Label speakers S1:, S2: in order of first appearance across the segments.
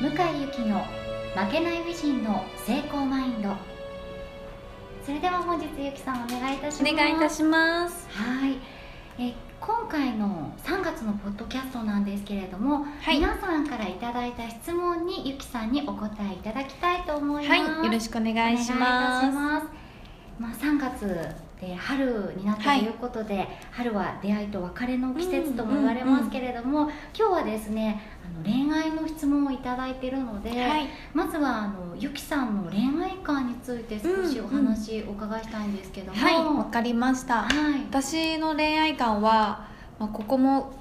S1: 向井由紀の負けない美人の成功マインド。それでは本日ゆきさんお願いいたします。
S2: お願いいたします。
S1: はい。え今回の3月のポッドキャストなんですけれども、
S2: はい。
S1: 皆さんからいただいた質問にゆきさんにお答えいただきたいと思います。
S2: はい。よろしくお願いし
S1: お願いいた
S2: ます
S1: します。まあ、3月で春になったということで、春は出会いと別れの季節とも言われますけれども、今日はですねあの恋愛の質問をいただいているので、
S2: はい。
S1: まずはあのゆきさんの恋愛観について少しお話お伺いしたいんですけども、
S2: はいわかりました。
S1: はい。
S2: 私の恋愛観は、まあ、ここも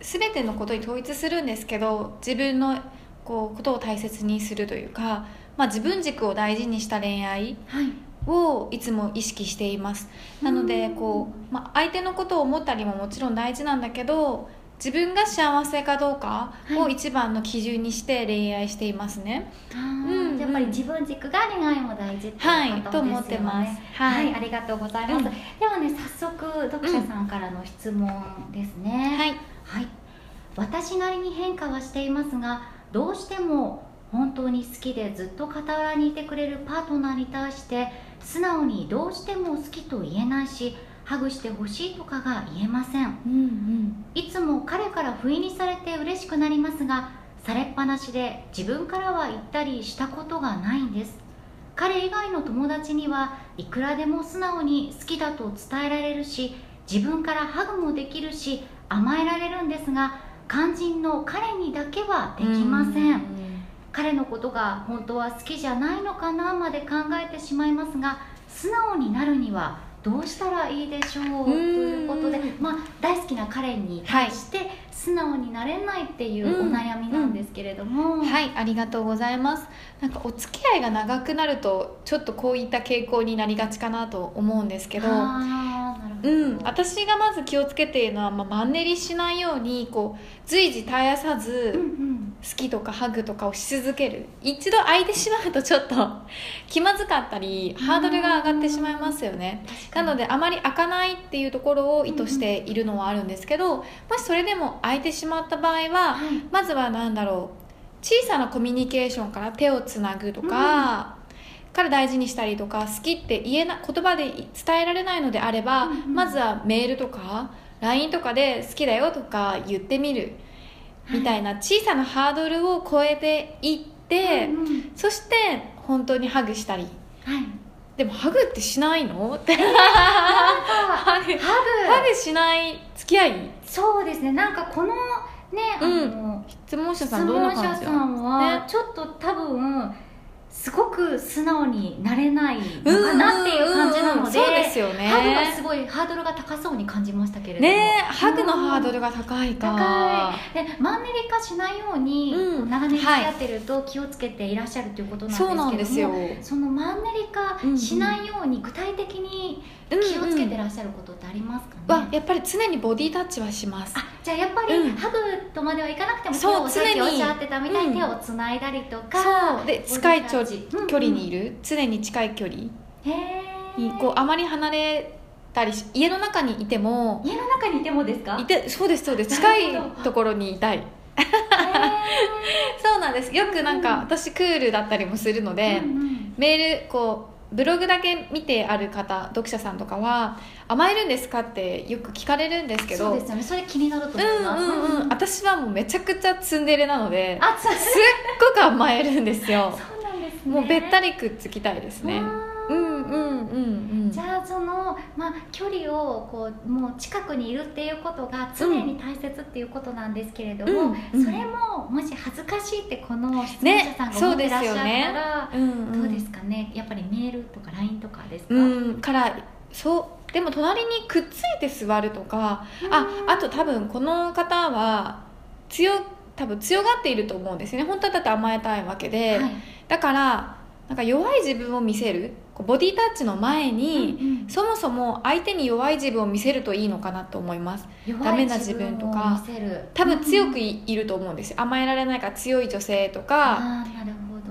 S2: 全てのことに統一するんですけど自分のこうことを大切にするというか、まあ、自分軸を大事にした恋愛
S1: はい
S2: をいつも意識しています。なのでこう、まあ、相手のことを思ったりももちろん大事なんだけど自分が幸せかどうかを一番の基準にして恋愛していますね。
S1: あー
S2: うん
S1: やっぱり自分軸が恋愛も大事っていうことですよね。
S2: はいと思ってます。
S1: は、
S2: はいい。
S1: ありがとうございます、
S2: うん。
S1: ではね早速読者さんからの質問ですね、
S2: はい。
S1: はい、私なりに変化はしていますがどうしても本当に好きでずっと傍らにいてくれるパートナーに対して素直にどうしても好きと言えないしハグしてほしいとかが言えません。
S2: うんうん。
S1: いつも彼から不意にされて嬉しくなりますがされっぱなしで自分からは言ったりしたことがないんです。彼以外の友達にはいくらでも素直に好きだと伝えられるし自分からハグもできるし甘えられるんですが肝心の彼にだけはできません、彼のことが本当は好きじゃないのかなまで考えてしまいますが素直になるにはどうしたらいいでしょうということで、まあ、大好きな彼に対して素直になれないっていうお悩みなんですけれども、
S2: はいありがとうございます。なんかお付き合いが長くなるとちょっとこういった傾向になりがちかなと思うんですけど。
S1: あーなるほど。
S2: うん、私がまず気をつけているのは、まあ、マンネリしないようにこう随時絶やさず、
S1: うんうん
S2: 好きとかハグとかをし続ける。一度空いてしまうとちょっと 気まずかったりハードルが上がってしまいますよね。なのであまり開かないっていうところを意図しているのはあるんですけど、もしそれでも空いてしまった場合は、
S1: はい。
S2: まずは何だろう。小さなコミュニケーションから手をつなぐとか、から大事にしたりとか好きって言えな言葉で伝えられないのであれば、
S1: うんうん。
S2: まずはメールとか LINE とかで好きだよとか言ってみるみたいな小さなハードルを超えていって、
S1: うんうん。
S2: そして本当にハグしたり。
S1: はい。
S2: でもハグってしないの？って。ハ
S1: ハグ。
S2: グ。ハグしない？付き合い？
S1: そうですね。なんかこのねあの、
S2: 質問者
S1: 質
S2: さんどんな
S1: 問
S2: 感じ
S1: 者さんは
S2: ね。
S1: ちょっと多分すごく素直になれないのかなっていう感じなので
S2: そうですよね。
S1: ハグがすごいハードルが高そうに感じましたけれども。
S2: ねえハグのハードルが高いか。
S1: 高い。でマンネリ化しないように、
S2: うん。
S1: 長年付き合ってると気をつけていらっしゃるということなんですけども
S2: なんですよ。
S1: そのマンネリ化しないように具体的に気をつけてらっしゃることってありますかね、
S2: はやっぱり常にボディタッチはします。
S1: あじゃあやっぱり、
S2: うん。
S1: ハグとまではいかなくても
S2: そう
S1: 手をさっき
S2: 常に
S1: おっしゃってたみたいに
S2: うん。
S1: 手をつないだりとか、
S2: そう。で近い距離
S1: うんうん。
S2: 距離にいる常に近い距離。にこうあまり離れたりし家の中にいても
S1: 家の中にいてもですか？
S2: いてそうですそうです。近いところにいたい。
S1: へ
S2: そうなんです。よくなんか私クールだったりもするの
S1: ー
S2: で、
S1: うんうん。
S2: メールこうブログだけ見てある方読者さんとかは甘えるんですか？ってよく聞かれるんですけど
S1: そうですよね。それ気になると
S2: う
S1: 思います、
S2: んうんうん。私はもうめちゃくちゃツンデレなのですっごく甘えるんですよ
S1: ね
S2: もうべったりくっつきたいですね。
S1: う
S2: うんんうんうんうん。
S1: じゃあその、まあ、距離をこうもう近くにいるっていうことが常に大切っていうことなんですけれども、
S2: うんうん。
S1: それももし恥ずかしいってこの質問者さんが思ってらっしゃったら、
S2: うんうん。
S1: どうですかね？やっぱりメールとか LINE とかですか、
S2: うんからそうでも隣にくっついて座るとかああと多分この方は強多分強がっていると思うんですよね。本当はだって甘えたいわけで、
S1: はい
S2: だからなんか弱い自分を見せる。こうボディタッチの前に、
S1: うんうん。
S2: そもそも相手に弱い自分を見せるといいのかなと思います。
S1: 弱い
S2: ダメな自分とか多分強く
S1: うん
S2: い,、ると思うんですよ。甘えられないから強い女性とか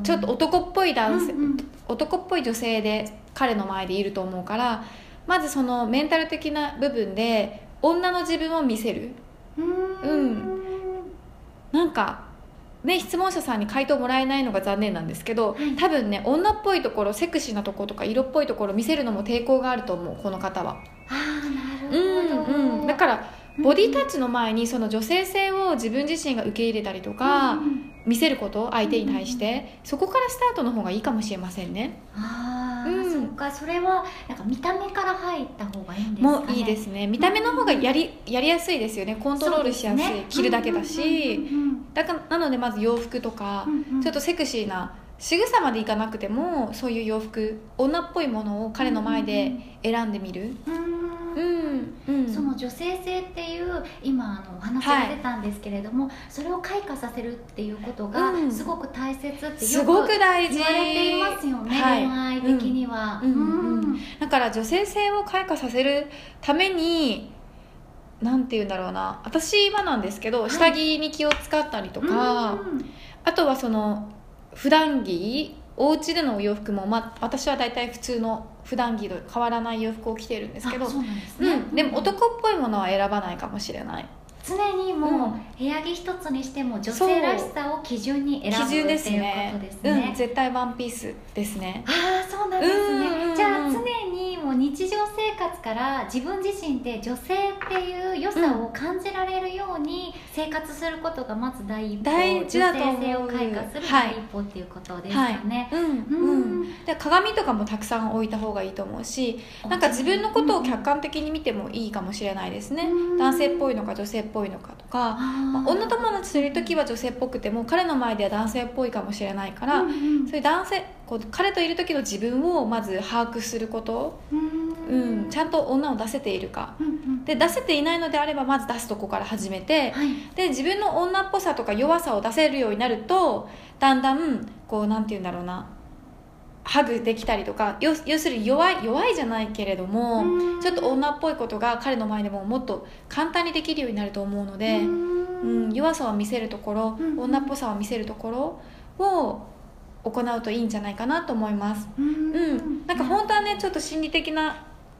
S2: ちょっと男っぽい男性、
S1: うんうん。
S2: 男っぽい女性で彼の前でいると思うからまずそのメンタル的な部分で女の自分を見せる。
S1: うーん。
S2: なんかね、質問者さんに回答もらえないのが残念なんですけど、
S1: はい。
S2: 多分ね女っぽいところセクシーなところとか色っぽいところ見せるのも抵抗があると思うこの方は。
S1: ああな
S2: うん
S1: るほど、
S2: うん、だからボディタッチの前にその女性性を自分自身が受け入れたりとか、
S1: うんうん。
S2: 見せること相手に対して、そこからスタートの方がいいかもしれませんね。
S1: ああ、
S2: うん。
S1: そっかそれはなんか見た目から入った方がいいんですかね
S2: もういいですね。見た目の方がやりやりやすいですよね。コントロールしやすい。
S1: ね。
S2: 着るだけだし、
S1: うんうん
S2: だからなのでまず洋服とか、
S1: うんうん
S2: ちょっとセクシーな仕草までいかなくてもそういう洋服女っぽいものを彼の前で選んでみる。
S1: うんうん
S2: うん。うん
S1: その女性性っていう今あのお話が出たんですけれども、それを開花させるっていうことが
S2: うん。
S1: すごく大切ってよ
S2: すご
S1: く
S2: く大事。
S1: 言われていますよね、
S2: はい
S1: 恋愛的には。
S2: だから女性性を開花させるためになんて言うんだろうな。私はなんですけど、
S1: はい。
S2: 下着に気を使ったりとか、
S1: うん。
S2: あとはその普段着お家でのお洋服も、まあ、私は大体普通の普段着と変わらない洋服を着てるんですけど
S1: うなんですね、
S2: うん、でも男っぽいものは選ばないかもしれない。
S1: 常にもう部屋着一つにしても女性らしさを基準に選ぶ
S2: 基準です
S1: っていう
S2: ね
S1: ことですね。
S2: うん、絶対ワンピースですね。
S1: ああそうなんですね、
S2: うんうんうん
S1: じゃあ常にもう日常生活から自分自身で女性っていう良さを感じられるように生活することがまず第一歩
S2: 大事だと
S1: 性性を開花する
S2: はい。
S1: 第一歩っていうことですよね、
S2: うん。
S1: う
S2: うん。ん、で鏡とかもたくさん置いた方がいいと思うしなんか自分のことを客観的に見てもいいかもしれないですね、
S1: うん。
S2: 男性っぽいのか女性っぽいのかとか、まあ、女友達といる時は女性っぽくても彼の前では男性っぽいかもしれないから、
S1: うんうん。
S2: そういう男性こう彼といる時の自分をまず把握すること、
S1: うん
S2: うん、ちゃんと女を出せているか。
S1: うんうん。
S2: で出せていないのであればまず出すとこから始めて、
S1: はい。
S2: で自分の女っぽさとか弱さを出せるようになるとだんだんこうなんて言うんだろうな。ハグできたりとか要要するに弱い弱いじゃないけれども、
S1: うん。
S2: ちょっと女っぽいことが彼の前でももっと簡単にできるようになると思うので、うん。弱さを見せるところ、
S1: うん。
S2: 女っぽさを見せるところを行うといいんじゃないかなと思います。
S1: うん。
S2: うん、なんか本当はねちょっと心理的な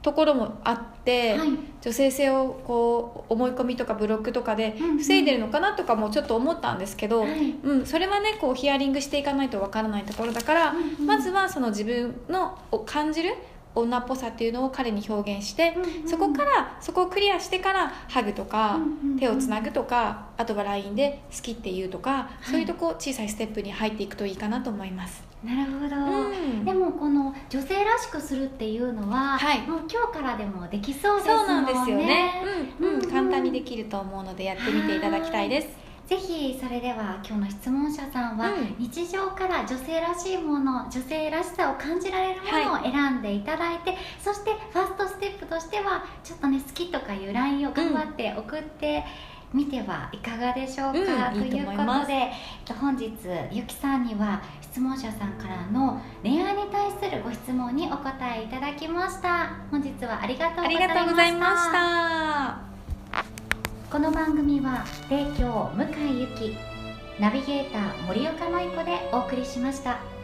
S2: ところもあって、
S1: はい。
S2: 女性性をこう思い込みとかブロックとかで防いでるのかなとかもちょっと思ったんですけど、
S1: はい。
S2: うん、それはねこうヒアリングしていかないとわからないところだから、
S1: うんうん。
S2: まずはその自分のを感じる女っぽさっていうのを彼に表現して、
S1: うんうん。
S2: そこからそこをクリアしてからハグとか、
S1: うんうんうん。
S2: 手をつなぐとかあとは LINE で好きって言うとか、
S1: い。
S2: そういうとこ小さいステップに入っていくといいかなと思います。
S1: なるほど、
S2: うん。
S1: でもこの女性らしくするっていうのは、
S2: はい。
S1: もう今日からでもできそうです
S2: そう
S1: もんね。
S2: なんですよね、うんうん。簡単にできると思うのでやってみていただきたいです
S1: ぜひそれでは今日の質問者さんは、
S2: うん。
S1: 日常から女性らしいもの女性らしさを感じられるものを選んでいただいて、そしてファーストステップとしてはちょっとね好きとかいう LINE を頑張って送ってみてはいかがでしょうか、
S2: うんいいと
S1: ということでえっと本日ゆきさんには質問者さんからの恋愛に対するご質問にお答えいただきました。本日はありがとうございました番組は提供向井由紀ナビゲーター森岡舞子でお送りしました。